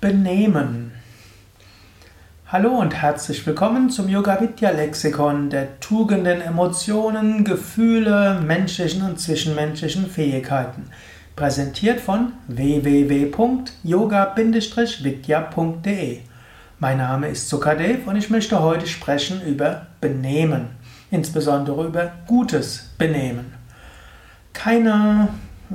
Benehmen. Hallo und herzlich willkommen zum Yoga Vidya Lexikon der Tugenden, Emotionen, Gefühle, menschlichen und zwischenmenschlichen Fähigkeiten. Präsentiert von www.yoga-vidya.de. Mein Name ist Sukadev und ich möchte heute sprechen über Benehmen, insbesondere über gutes Benehmen. Keine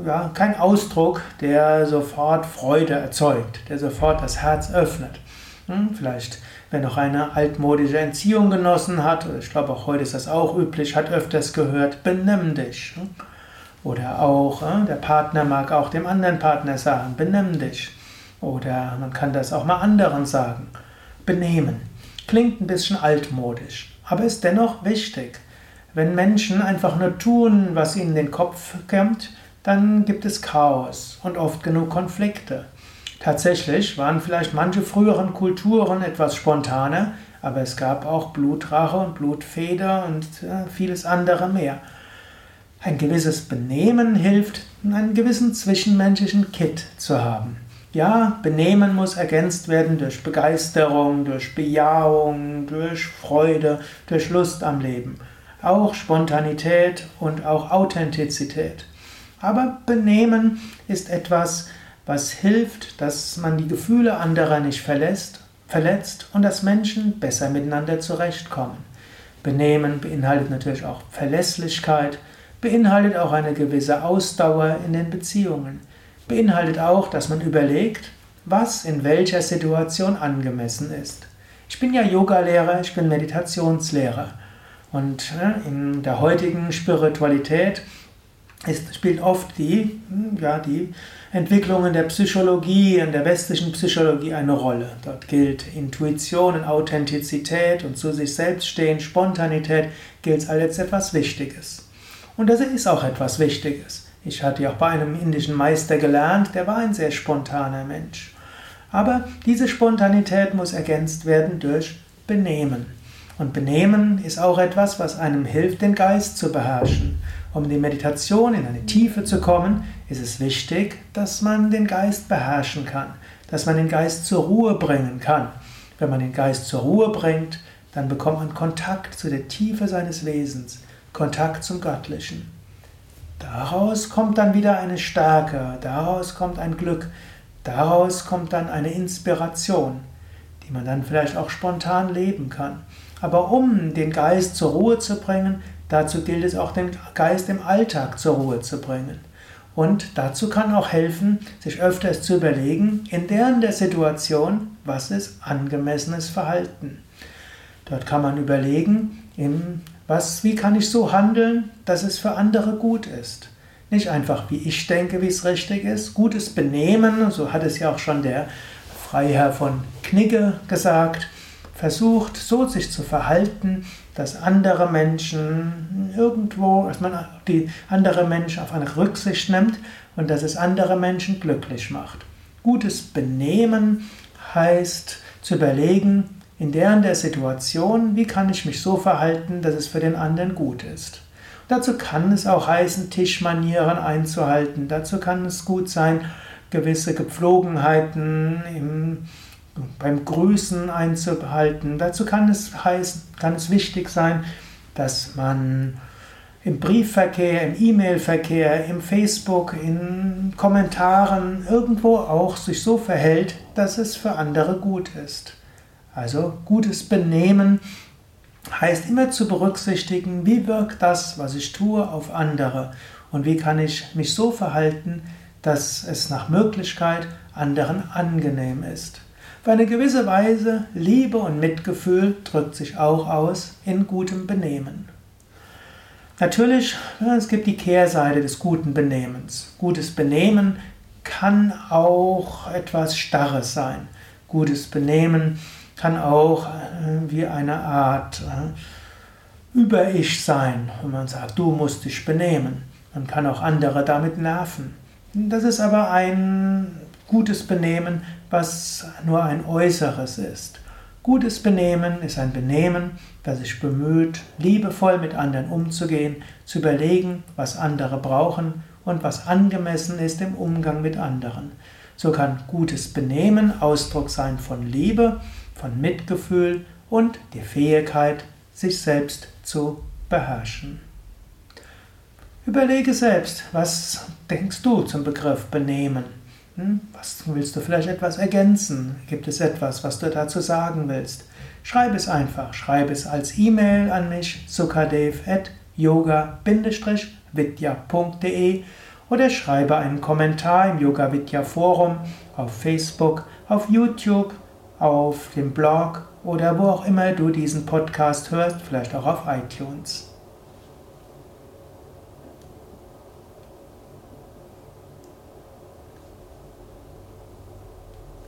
ja, kein Ausdruck, der sofort Freude erzeugt, der sofort das Herz öffnet. Hm, vielleicht, wer noch eine altmodische Entziehung genossen hat, ich glaube auch heute ist das auch üblich, hat öfters gehört, benimm dich. Hm. Oder auch, hm, der Partner mag auch dem anderen Partner sagen, benimm dich. Oder man kann das auch mal anderen sagen, benehmen. Klingt ein bisschen altmodisch, aber ist dennoch wichtig. Wenn Menschen einfach nur tun, was ihnen in den Kopf kommt, dann gibt es Chaos und oft genug Konflikte. Tatsächlich waren vielleicht manche früheren Kulturen etwas spontaner, aber es gab auch Blutrache und Blutfeder und äh, vieles andere mehr. Ein gewisses Benehmen hilft, einen gewissen zwischenmenschlichen Kit zu haben. Ja, Benehmen muss ergänzt werden durch Begeisterung, durch Bejahung, durch Freude, durch Lust am Leben. Auch Spontanität und auch Authentizität. Aber Benehmen ist etwas, was hilft, dass man die Gefühle anderer nicht verlässt, verletzt und dass Menschen besser miteinander zurechtkommen. Benehmen beinhaltet natürlich auch Verlässlichkeit, beinhaltet auch eine gewisse Ausdauer in den Beziehungen, beinhaltet auch, dass man überlegt, was in welcher Situation angemessen ist. Ich bin ja Yogalehrer, ich bin Meditationslehrer und ne, in der heutigen Spiritualität es spielt oft die, hm, ja, die Entwicklungen der Psychologie, in der westlichen Psychologie eine Rolle. Dort gilt Intuition und Authentizität und zu sich selbst stehen, Spontanität gilt als etwas Wichtiges. Und das ist auch etwas Wichtiges. Ich hatte ja auch bei einem indischen Meister gelernt, der war ein sehr spontaner Mensch. Aber diese Spontanität muss ergänzt werden durch Benehmen. Und Benehmen ist auch etwas, was einem hilft, den Geist zu beherrschen. Um in die Meditation in eine Tiefe zu kommen, ist es wichtig, dass man den Geist beherrschen kann, dass man den Geist zur Ruhe bringen kann. Wenn man den Geist zur Ruhe bringt, dann bekommt man Kontakt zu der Tiefe seines Wesens, Kontakt zum Göttlichen. Daraus kommt dann wieder eine Stärke, daraus kommt ein Glück, daraus kommt dann eine Inspiration, die man dann vielleicht auch spontan leben kann. Aber um den Geist zur Ruhe zu bringen, Dazu gilt es auch, den Geist im Alltag zur Ruhe zu bringen. Und dazu kann auch helfen, sich öfters zu überlegen, in deren der Situation, was ist angemessenes Verhalten. Dort kann man überlegen, was, wie kann ich so handeln, dass es für andere gut ist. Nicht einfach, wie ich denke, wie es richtig ist. Gutes Benehmen, so hat es ja auch schon der Freiherr von Knigge gesagt, versucht so sich zu verhalten, dass andere Menschen irgendwo, dass man die andere Menschen auf eine Rücksicht nimmt und dass es andere Menschen glücklich macht. Gutes Benehmen heißt zu überlegen, in der und der Situation, wie kann ich mich so verhalten, dass es für den anderen gut ist. dazu kann es auch heißen, Tischmanieren einzuhalten. Dazu kann es gut sein, gewisse Gepflogenheiten im beim Grüßen einzuhalten. Dazu kann es heißen, kann es wichtig sein, dass man im Briefverkehr, im E-Mail-Verkehr, im Facebook, in Kommentaren irgendwo auch sich so verhält, dass es für andere gut ist. Also gutes Benehmen heißt immer zu berücksichtigen, wie wirkt das, was ich tue, auf andere und wie kann ich mich so verhalten, dass es nach Möglichkeit anderen angenehm ist. Für eine gewisse Weise Liebe und Mitgefühl drückt sich auch aus in gutem Benehmen. Natürlich, es gibt die Kehrseite des guten Benehmens. Gutes Benehmen kann auch etwas Starres sein. Gutes Benehmen kann auch äh, wie eine Art äh, Über-Ich sein, wenn man sagt, du musst dich benehmen. Man kann auch andere damit nerven. Das ist aber ein gutes Benehmen, was nur ein Äußeres ist. Gutes Benehmen ist ein Benehmen, das sich bemüht, liebevoll mit anderen umzugehen, zu überlegen, was andere brauchen und was angemessen ist im Umgang mit anderen. So kann gutes Benehmen Ausdruck sein von Liebe, von Mitgefühl und die Fähigkeit, sich selbst zu beherrschen. Überlege selbst, was denkst du zum Begriff Benehmen? Hm? Was willst du vielleicht etwas ergänzen? Gibt es etwas, was du dazu sagen willst? Schreib es einfach. Schreib es als E-Mail an mich, sukadev.yoga-vidya.de oder schreibe einen Kommentar im Yoga Vidya Forum, auf Facebook, auf YouTube, auf dem Blog oder wo auch immer du diesen Podcast hörst, vielleicht auch auf iTunes.